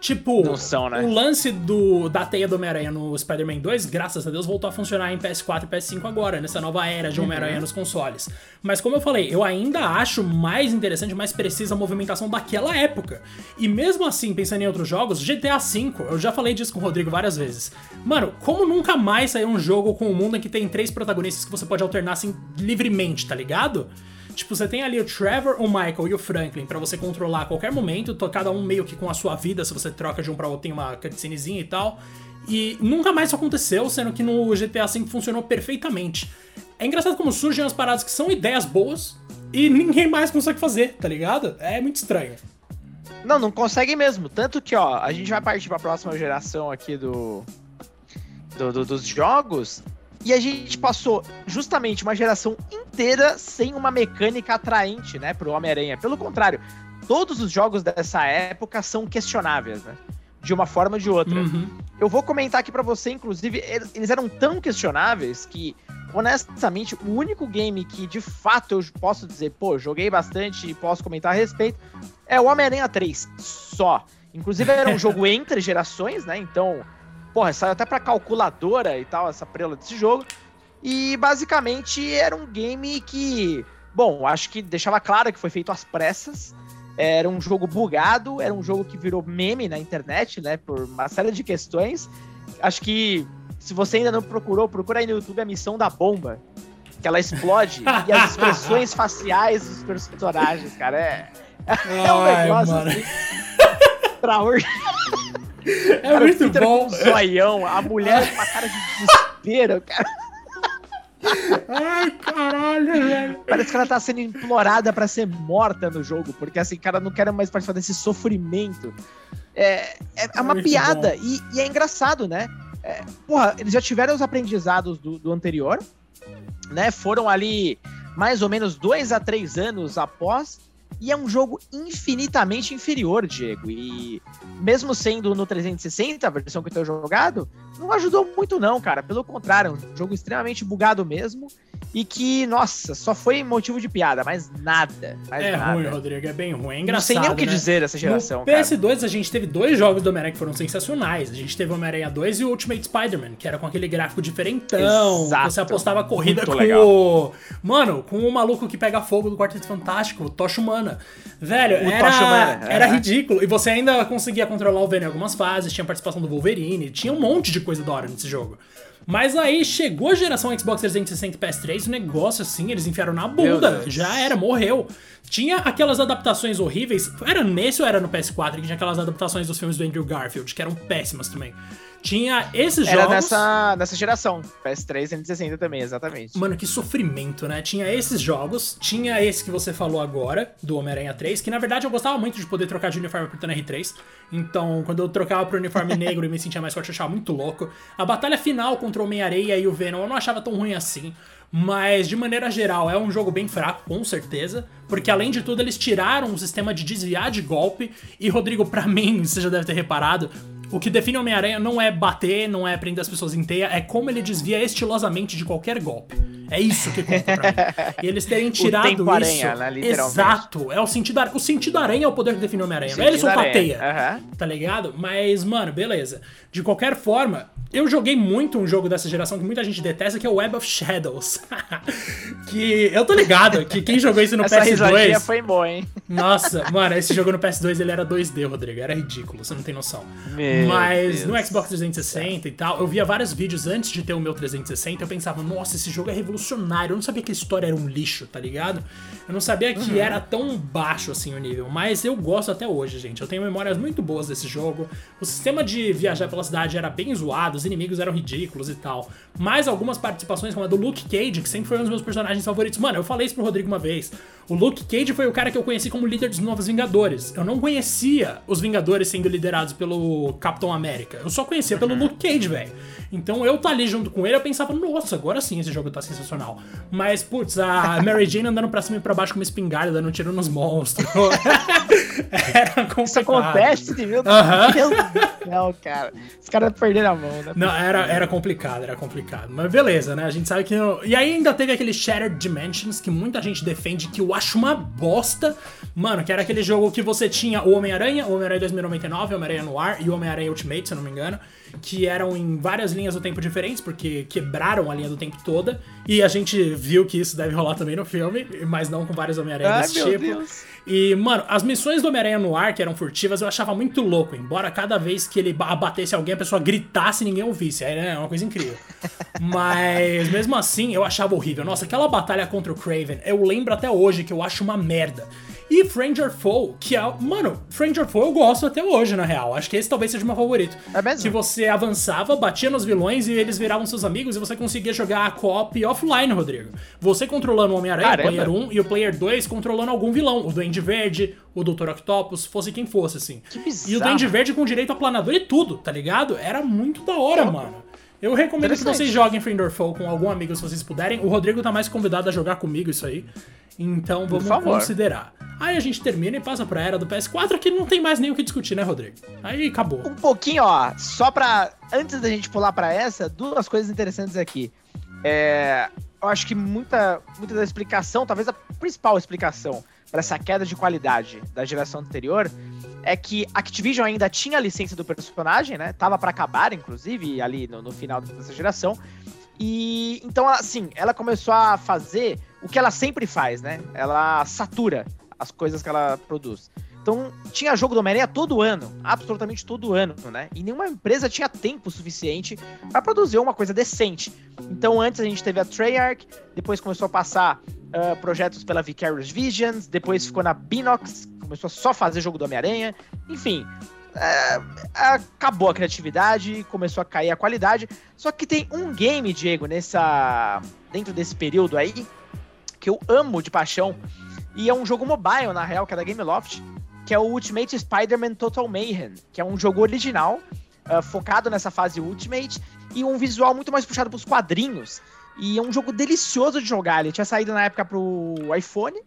Tipo, são, né? o lance do, da teia do Homem-Aranha no Spider-Man 2, graças a Deus, voltou a funcionar em PS4 e PS5 agora, nessa nova era de Homem-Aranha uhum. nos consoles. Mas como eu falei, eu ainda acho mais interessante, mais precisa a movimentação daquela época. E mesmo assim, pensando em outros jogos, GTA V, eu já falei disso com o Rodrigo várias vezes. Mano, como nunca mais sair um jogo com um mundo em que tem três protagonistas que você pode alternar assim livremente, tá ligado? Tipo, você tem ali o Trevor, o Michael e o Franklin para você controlar a qualquer momento, cada um meio que com a sua vida, se você troca de um pra outro, tem uma cutscenezinha e tal. E nunca mais isso aconteceu, sendo que no GTA V funcionou perfeitamente. É engraçado como surgem as paradas que são ideias boas e ninguém mais consegue fazer, tá ligado? É muito estranho. Não, não consegue mesmo. Tanto que, ó, a gente vai partir pra próxima geração aqui do, do, do dos jogos. E a gente passou justamente uma geração inteira sem uma mecânica atraente, né, pro Homem-Aranha. Pelo contrário, todos os jogos dessa época são questionáveis, né? De uma forma ou de outra. Uhum. Eu vou comentar aqui para você, inclusive, eles eram tão questionáveis que, honestamente, o único game que de fato eu posso dizer, pô, joguei bastante e posso comentar a respeito, é o Homem-Aranha 3. Só. Inclusive, era um jogo entre gerações, né? Então, Porra, saiu até pra calculadora e tal, essa prela desse jogo. E basicamente era um game que, bom, acho que deixava claro que foi feito às pressas. Era um jogo bugado, era um jogo que virou meme na internet, né? Por uma série de questões. Acho que se você ainda não procurou, procura aí no YouTube a missão da bomba. Que ela explode e as expressões faciais dos personagens, cara. É, é um negócio Ai, assim, É cara, muito Peter bom. Com zoião, a mulher com a cara de desespero, cara. Ai, caralho, velho. Parece que ela tá sendo implorada para ser morta no jogo, porque assim, cara, não quero mais participar desse sofrimento. É, é, é uma piada e, e, é engraçado, né? É, porra, eles já tiveram os aprendizados do, do anterior, né? Foram ali mais ou menos dois a três anos após e é um jogo infinitamente inferior, Diego. E mesmo sendo no 360, a versão que eu tenho jogado, não ajudou muito não, cara. Pelo contrário, é um jogo extremamente bugado mesmo e que, nossa, só foi motivo de piada, mas nada. Mais é nada. ruim, Rodrigo, é bem ruim. É engraçado. Não sei nem o que né? dizer dessa geração. No PS2 cara. a gente teve dois jogos do Homem-Aranha que foram sensacionais. A gente teve o Homem-Aranha 2 e o Ultimate Spider-Man, que era com aquele gráfico diferentão. Exato. Você apostava corrida Muito com legal. o. Mano, com o maluco que pega fogo do Quarteto Fantástico, o Tocha Humana. Velho, o era, Humana, era é. ridículo. E você ainda conseguia controlar o Venom em algumas fases, tinha participação do Wolverine, tinha um monte de coisa da hora nesse jogo. Mas aí chegou a geração Xbox 360 e PS3, o negócio assim, eles enfiaram na bunda. Já era, morreu. Tinha aquelas adaptações horríveis. Era nesse ou era no PS4 que tinha aquelas adaptações dos filmes do Andrew Garfield, que eram péssimas também. Tinha esses Era jogos. Era nessa, nessa geração. PS3 e 360 também, exatamente. Mano, que sofrimento, né? Tinha esses jogos, tinha esse que você falou agora, do Homem-Aranha 3, que na verdade eu gostava muito de poder trocar de uniforme apertando R3. Então, quando eu trocava pro uniforme negro e me sentia mais forte, eu achava muito louco. A batalha final contra o Homem-Areia e o Venom eu não achava tão ruim assim. Mas, de maneira geral, é um jogo bem fraco, com certeza. Porque, além de tudo, eles tiraram o sistema de desviar de golpe. E, Rodrigo, para mim, você já deve ter reparado, o que define Homem-Aranha não é bater, não é prender as pessoas em teia, é como ele desvia estilosamente de qualquer golpe. É isso que conta pra mim. E eles terem tirado isso. aranha, né. Exato. É o sentido aranha. O sentido aranha é o poder que define o Homem-Aranha. Não ele Sentido soltateia. aranha. Aham. Tá ligado? Mas, mano, beleza. De qualquer forma, eu joguei muito um jogo dessa geração que muita gente detesta, que é o Web of Shadows. que eu tô ligado que quem jogou isso no Essa risadinha PS2. foi boa, hein? Nossa, mano, esse jogo no PS2 ele era 2D, Rodrigo. Era ridículo, você não tem noção. Meu Mas no Deus. Xbox 360 e tal, eu via vários vídeos antes de ter o meu 360. Eu pensava, nossa, esse jogo é revolucionário. Eu não sabia que a história era um lixo, tá ligado? Eu não sabia que Uhum. era tão baixo assim o nível. Mas eu gosto até hoje, gente. Eu tenho memórias muito boas desse jogo. O sistema de viajar pela cidade era bem zoado, os inimigos eram ridículos e tal. Mas algumas participações, como a do Luke Cage, que sempre foi um dos meus personagens favoritos. Mano, eu falei isso pro Rodrigo uma vez. O Luke Cage foi o cara que eu conheci como líder dos Novos Vingadores. Eu não conhecia os Vingadores sendo liderados pelo Capitão América. Eu só conhecia pelo Luke Cage, velho. Então eu tá ali junto com ele, eu pensava, nossa, agora sim esse jogo tá sensacional. Mas, putz, a Mary Jane andando pra cima e pra baixo com uma espingarda, dando um tiro nos monstros. Era complicado. Isso acontece. Deus do céu, cara. Os caras perderam a mão, né? Não, era, era complicado, era complicado. Mas beleza, né? A gente sabe que. não- E aí ainda teve aquele Shattered Dimensions, que muita gente defende, que eu acho uma bosta. Mano, que era aquele jogo que você tinha o Homem-Aranha, o Homem-Aranha 2099, o Homem-Aranha Noir e o Homem-Aranha Ultimate, se eu não me engano. Que eram em várias linhas do tempo diferentes, porque quebraram a linha do tempo toda. E a gente viu que isso deve rolar também no filme, mas não com vários Homem-Aranha desse tipo. Deus. E, mano, as missões do Homem-Aranha no ar, que eram furtivas, eu achava muito louco. Embora cada vez que ele ba- abatesse alguém, a pessoa gritasse e ninguém ouvisse. Era uma coisa incrível. Mas, mesmo assim, eu achava horrível. Nossa, aquela batalha contra o Craven, eu lembro até hoje que eu acho uma merda. E Stranger Foe, que é. Mano, Stranger Foe eu gosto até hoje, na real. Acho que esse talvez seja o meu favorito. É mesmo? Que você avançava, batia nos vilões e eles viravam seus amigos e você conseguia jogar a co-op offline, Rodrigo. Você controlando o Homem-Aranha, o. Player 1, e o Player 2 controlando algum vilão. O Duende Verde, o Dr. Octopus, fosse quem fosse, assim. Que E o bizarro. Duende Verde com direito a planador e tudo, tá ligado? Era muito da hora, mano. Eu recomendo que vocês joguem Friender Foe com algum amigo se vocês puderem. O Rodrigo tá mais convidado a jogar comigo isso aí. Então vamos considerar. Aí a gente termina e passa pra era do PS4, que não tem mais nem o que discutir, né, Rodrigo? Aí acabou. Um pouquinho, ó, só pra. Antes da gente pular pra essa, duas coisas interessantes aqui. É, eu acho que muita, muita da explicação, talvez a principal explicação pra essa queda de qualidade da geração anterior é que Activision ainda tinha a licença do personagem, né? Tava pra acabar, inclusive, ali no, no final dessa geração. E então, assim, ela começou a fazer o que ela sempre faz, né? Ela satura as coisas que ela produz. Então, tinha jogo do Homem-Aranha todo ano, absolutamente todo ano, né? E nenhuma empresa tinha tempo suficiente para produzir uma coisa decente. Então, antes a gente teve a Treyarch, depois começou a passar ah, projetos pela Vicarious Visions, depois ficou na Binox, começou a só fazer jogo do Homem-Aranha. Enfim, é, acabou a criatividade, começou a cair a qualidade. Só que tem um game, Diego, nessa dentro desse período aí, que eu amo de paixão, e é um jogo mobile, na real, que é da Gameloft, que é o Ultimate Spider-Man Total Mayhem, que é um jogo original, ah, focado nessa fase Ultimate, e um visual muito mais puxado pros quadrinhos. E é um jogo delicioso de jogar. Ele tinha saído na época pro iPhone,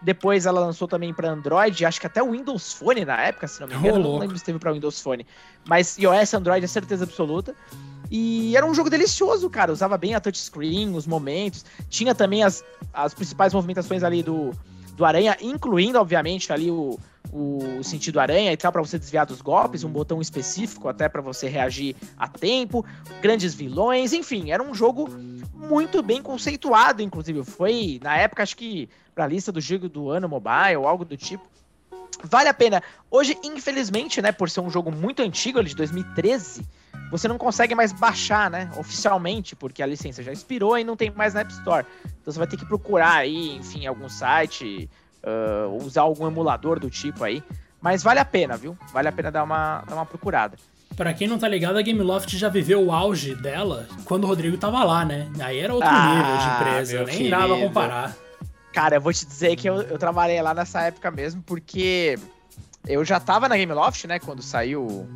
depois ela lançou também para Android, acho que até o Windows Phone na época, se não me engano. não louco. lembro se teve para Windows Phone. Mas iOS, Android é certeza absoluta. E era um jogo delicioso, cara. Usava bem a touchscreen, os momentos. Tinha também as, as principais movimentações ali do, do Aranha, incluindo, obviamente, ali o, o sentido aranha e tal, para você desviar dos golpes, um botão específico até para você reagir a tempo, grandes vilões, enfim, era um jogo muito bem conceituado, inclusive. Foi, na época, acho que pra lista do jogo do ano mobile, algo do tipo. Vale a pena. Hoje, infelizmente, né, por ser um jogo muito antigo, ele de 2013, você não consegue mais baixar, né, oficialmente, porque a licença já expirou e não tem mais na App Store. Então você vai ter que procurar aí, enfim, algum site, ah, usar algum emulador do tipo aí. Mas vale a pena, viu? Vale a pena dar uma, dar uma procurada. Pra quem não tá ligado, a Gameloft já viveu o auge dela quando o Rodrigo tava lá, né? Aí era outro Ah, nível de empresa, nem dava querido. comparar. Cara, eu vou te dizer que eu, eu trabalhei lá nessa época mesmo, porque eu já tava na Gameloft, né, quando saiu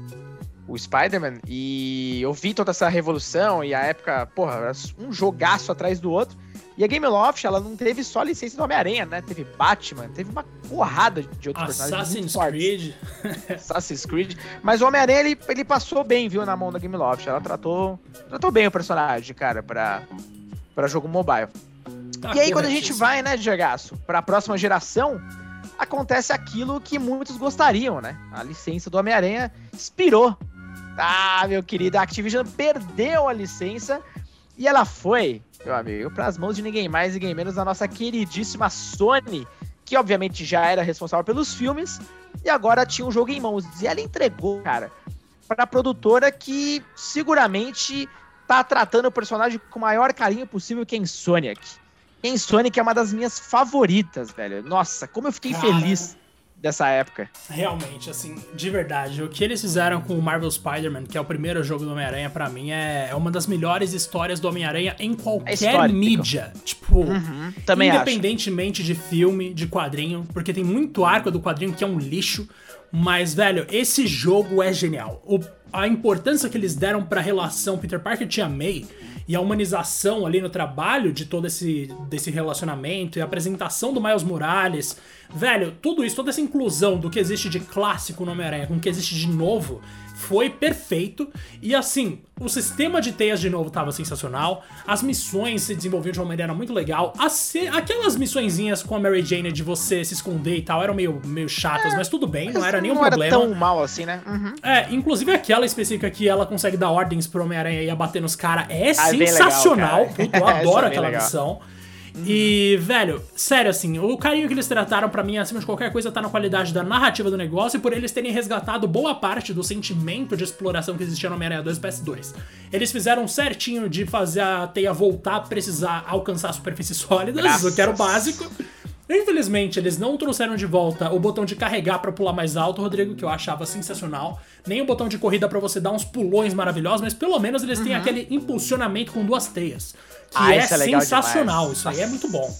o, Spider-Man, e eu vi toda essa revolução, e a época, porra, um jogaço atrás do outro. E a Gameloft, ela não teve só licença do Homem-Aranha, né? Teve Batman, teve uma porrada de outros personagens. muito Assassin's. Creed. Assassin's Creed. Mas o Homem-Aranha, ele, ele passou bem, viu, na mão da Gameloft. Ela tratou, tratou bem o personagem, cara, pra, pra jogo mobile. Tá e aí, quando a gente vai, né, Diagaço, pra próxima geração, acontece aquilo que muitos gostariam, né? A licença do Homem-Aranha expirou. Ah, meu querido, a Activision perdeu a licença e ela foi, meu amigo, para as mãos de ninguém mais e ninguém menos da nossa queridíssima Sony, que obviamente já era responsável pelos filmes e agora tinha um jogo em mãos. E ela entregou, cara, para a produtora que seguramente tá tratando o personagem com o maior carinho possível, que é Insomniac. Insomniac é uma das minhas favoritas, velho. Nossa, como eu fiquei Cara, feliz dessa época. Realmente, assim, de verdade, o que eles fizeram com o Marvel Spider-Man, que é o primeiro jogo do Homem-Aranha, para mim é, é uma das melhores histórias do Homem-Aranha em qualquer é mídia. Tipo, uhum, independentemente acho. de filme, de quadrinho, porque tem muito arco do quadrinho que é um lixo. Mas, velho, esse jogo é genial. O, a importância que eles deram pra relação Peter Parker e Tia May e a humanização ali no trabalho de todo esse desse relacionamento e a apresentação do Miles Morales. Velho, tudo isso, toda essa inclusão do que existe de clássico no Homem-Aranha com o que existe de novo, foi perfeito. E assim, o sistema de teias de novo tava sensacional. As missões se desenvolviam de uma maneira muito legal. As, aquelas missõezinhas com a Mary Jane de você se esconder e tal eram meio, meio chatas, é, mas tudo bem, não era nenhum não problema. Não era tão mal assim, né? Uhum. É, inclusive aquela específica que ela consegue dar ordens pro Homem-Aranha e bater nos caras é ah, sensacional. Legal, Puta, eu adoro aquela legal. missão. E, velho, sério, assim, o carinho que eles trataram para mim, acima de qualquer coisa, tá na qualidade da narrativa do negócio e por eles terem resgatado boa parte do sentimento de exploração que existia no Homem-Aranha 2 PS2. Eles fizeram certinho de fazer a teia voltar a precisar alcançar superfícies sólidas, Graças. o que era o básico. Infelizmente, eles não trouxeram de volta o botão de carregar para pular mais alto, Rodrigo, que eu achava sensacional. Nem o botão de corrida para você dar uns pulões maravilhosos, mas pelo menos eles uhum. têm aquele impulsionamento com duas teias. Que ah, é, é sensacional. Demais. Isso aí é muito bom.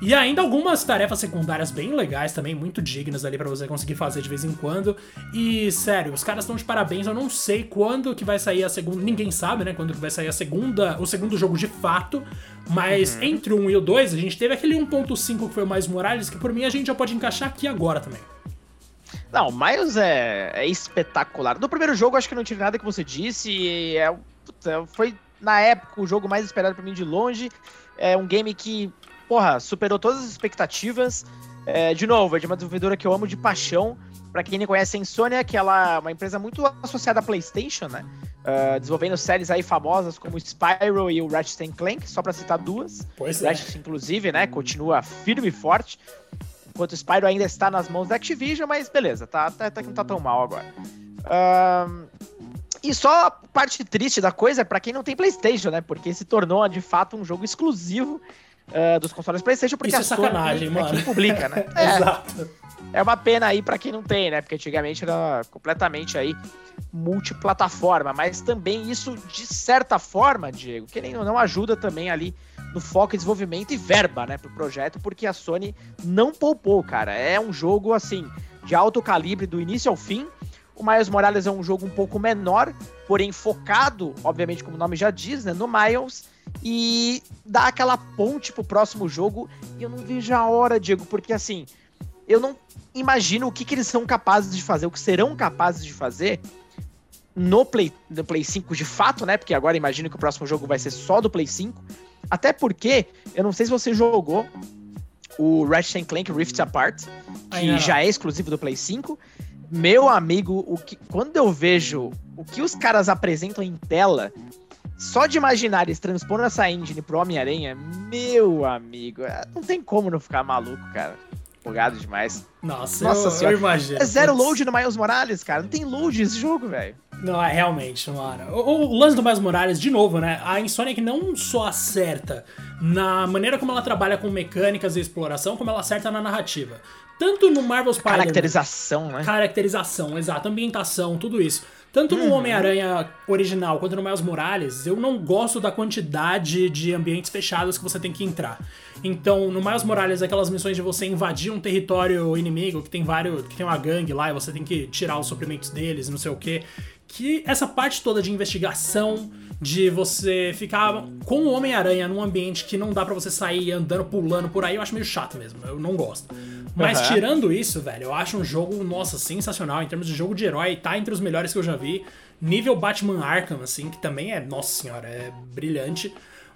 E ainda algumas tarefas secundárias bem legais também, muito dignas ali para você conseguir fazer de vez em quando. E sério, os caras estão de parabéns. Eu não sei quando que vai sair a segunda, ninguém sabe, né, quando que vai sair a segunda, o segundo jogo de fato, mas uhum. entre o 1 e o 2, a gente teve aquele 1.5 que foi o mais Morales, que por mim a gente já pode encaixar aqui agora também. Não, Miles é, é espetacular. No primeiro jogo, acho que não tive nada que você disse. É, foi, na época, o jogo mais esperado para mim de longe. É um game que porra, superou todas as expectativas. É, de novo, é de uma desenvolvedora que eu amo de paixão. Para quem não conhece a Insomnia, que ela é uma empresa muito associada à PlayStation, né? Uh, desenvolvendo séries aí famosas como Spyro e o Ratchet Clank, só para citar duas. Pois Ratchet, é. inclusive, né? Continua firme e forte. Enquanto o Spyro ainda está nas mãos da Activision, mas beleza, tá, até tá, que não tá tão mal agora. Uh, e só a parte triste da coisa é para quem não tem PlayStation, né? Porque se tornou de fato um jogo exclusivo uh, dos consoles PlayStation, porque Isso a é sacanagem, Sony mano. É quem publica, né? É, Exato. É uma pena aí para quem não tem, né? Porque antigamente era completamente aí multiplataforma, mas também isso de certa forma, Diego, querendo ou não ajuda também ali no foco em desenvolvimento e verba, né, pro projeto, porque a Sony não poupou, cara. É um jogo assim de alto calibre do início ao fim. O Miles Morales é um jogo um pouco menor, porém focado, obviamente, como o nome já diz, né, no Miles e dá aquela ponte pro próximo jogo. E eu não vejo a hora, Diego, porque assim, eu não imagino o que, que eles são capazes de fazer, o que serão capazes de fazer no Play, no Play 5 de fato, né? Porque agora imagino que o próximo jogo vai ser só do Play 5. Até porque, eu não sei se você jogou o Ratchet Clank Rift Apart, que já é exclusivo do Play 5. Meu amigo, o que, quando eu vejo o que os caras apresentam em tela, só de imaginar eles transpondo essa engine pro Homem-Aranha, meu amigo, é, não tem como não ficar maluco, cara. Empolgado demais. Nossa, Nossa eu, senhora. eu imagino. É zero load no Miles Morales, cara. Não tem load esse jogo, velho. Não, é realmente, mano. O, o, lance do Miles Morales, de novo, né? A Insomniac não só acerta na maneira como ela trabalha com mecânicas e exploração, como ela acerta na narrativa. Tanto no Marvel Spider-Man... Caracterização, né? Caracterização, exato. Ambientação, tudo isso. Tanto no uhum. Homem-Aranha original quanto no Miles Morales, eu não gosto da quantidade de ambientes fechados que você tem que entrar. Então, no Miles Morales, aquelas missões de você invadir um território inimigo, que tem vários. que tem uma gangue lá e você tem que tirar os suprimentos deles, não sei o quê. Que essa parte toda de investigação, de você ficar com o Homem-Aranha num ambiente que não dá para você sair andando, pulando por aí, eu acho meio chato mesmo. Eu não gosto. Mas uhum. tirando isso, velho, eu acho um jogo, nossa, sensacional. Em termos de jogo de herói, tá entre os melhores que eu já vi. Nível Batman Arkham, assim, que também é, nossa senhora, é brilhante.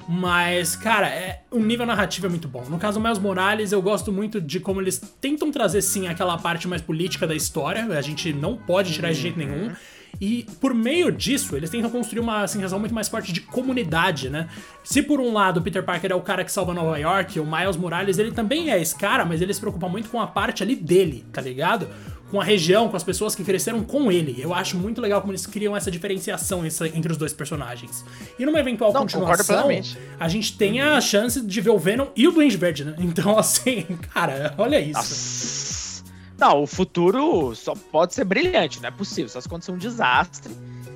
Mas, cara, é, o nível narrativo é muito bom. No caso do Miles Morales, eu gosto muito de como eles tentam trazer, sim, aquela parte mais política da história. A gente não pode tirar de jeito nenhum. E por meio disso, eles tentam construir uma sensação muito mais forte de comunidade, né? Se por um lado o Peter Parker é o cara que salva Nova York, o Miles Morales ele também é esse cara, mas ele se preocupa muito com a parte ali dele, tá ligado? Com a região, com as pessoas que cresceram com ele. Eu acho muito legal como eles criam essa diferenciação entre os dois personagens. E numa eventual Não, continuação, a gente tem a chance de ver o Venom e o Duende Verde, né? Então, assim, cara, olha isso. Nossa. Não, o futuro só pode ser brilhante, não é possível, só se acontecer um desastre.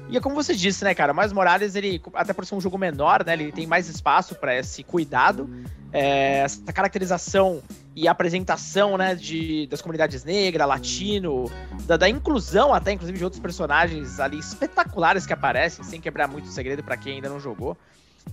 E é como você disse, né, cara? Mais Morales, ele, até por ser um jogo menor, né, ele tem mais espaço para esse cuidado, é, essa caracterização e apresentação, né, de, das comunidades negras, latino, da, da, inclusão até, inclusive, de outros personagens ali espetaculares que aparecem, sem quebrar muito o segredo para quem ainda não jogou.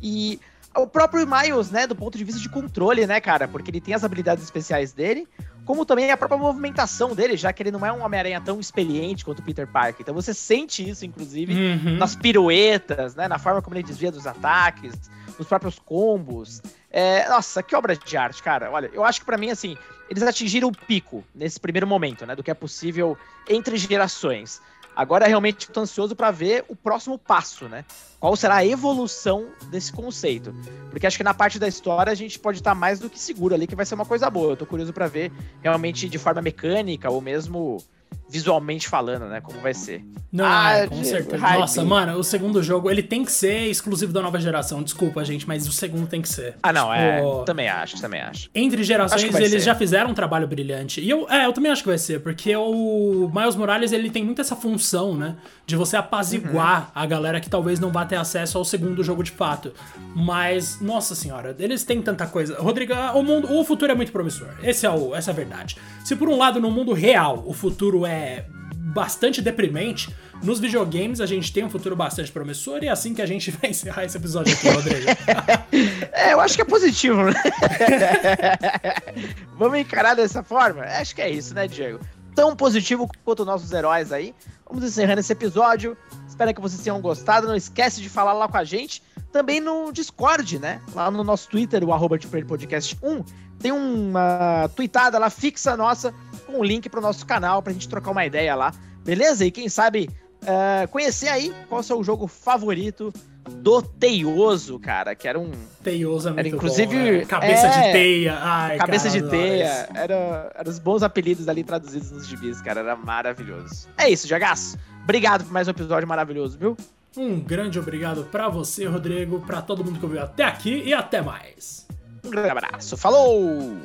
E o próprio Miles, né, do ponto de vista de controle, né, cara? Porque ele tem as habilidades especiais dele, como também a própria movimentação dele, já que ele não é um Homem-Aranha tão experiente quanto o Peter Parker. Então você sente isso, inclusive, uhum. nas piruetas, né, na forma como ele desvia dos ataques, nos próprios combos. É, nossa, que obra de arte, cara. Olha, eu acho que para mim, assim, eles atingiram o pico nesse primeiro momento, né, do que é possível entre gerações. Agora realmente estou ansioso para ver o próximo passo, né? Qual será a evolução desse conceito? Porque acho que na parte da história a gente pode estar mais do que seguro ali que vai ser uma coisa boa. Eu tô curioso para ver realmente de forma mecânica ou mesmo visualmente falando, né? Como vai ser. Não, ah, é, com certeza. Hype. Nossa, mano, o segundo jogo, ele tem que ser exclusivo da nova geração. Desculpa, gente, mas o segundo tem que ser. Ah, não, é, tipo, é. Também acho, também acho. Entre gerações, acho eles ser. já fizeram um trabalho brilhante. E eu, é, eu também acho que vai ser, porque o Miles Morales, ele tem muito essa função, né? De você apaziguar uhum. a galera que talvez não vá ter acesso ao segundo jogo de fato. Mas, nossa senhora, eles têm tanta coisa. Rodrigo, o mundo, o futuro é muito promissor. Esse é o, essa é a verdade. Se por um lado, no mundo real, o futuro é bastante deprimente. Nos videogames a gente tem um futuro bastante promissor e é assim que a gente vai encerrar esse episódio aqui, Rodrigo. é, eu acho que é positivo, né? Vamos encarar dessa forma? Acho que é isso, né, Diego? Tão positivo quanto nossos heróis aí. Vamos encerrando esse episódio. Espero que vocês tenham gostado. Não esquece de falar lá com a gente. Também no Discord, né? Lá no nosso Twitter, o arroba Podcast 1. Tem uma tweetada lá fixa nossa um link pro nosso canal pra gente trocar uma ideia lá. Beleza? E quem sabe uh, conhecer aí qual é o seu jogo favorito do Teioso, cara, que era um. Teioso é muito era, inclusive, bom, né? Cabeça é, de teia. Ai, cabeça cara, de teia. Era, eram os bons apelidos ali traduzidos nos gibis, cara. Era maravilhoso. É isso, Jagaço. Obrigado por mais um episódio maravilhoso, viu? Um grande obrigado para você, Rodrigo, para todo mundo que ouviu até aqui e até mais. Um grande abraço. Falou!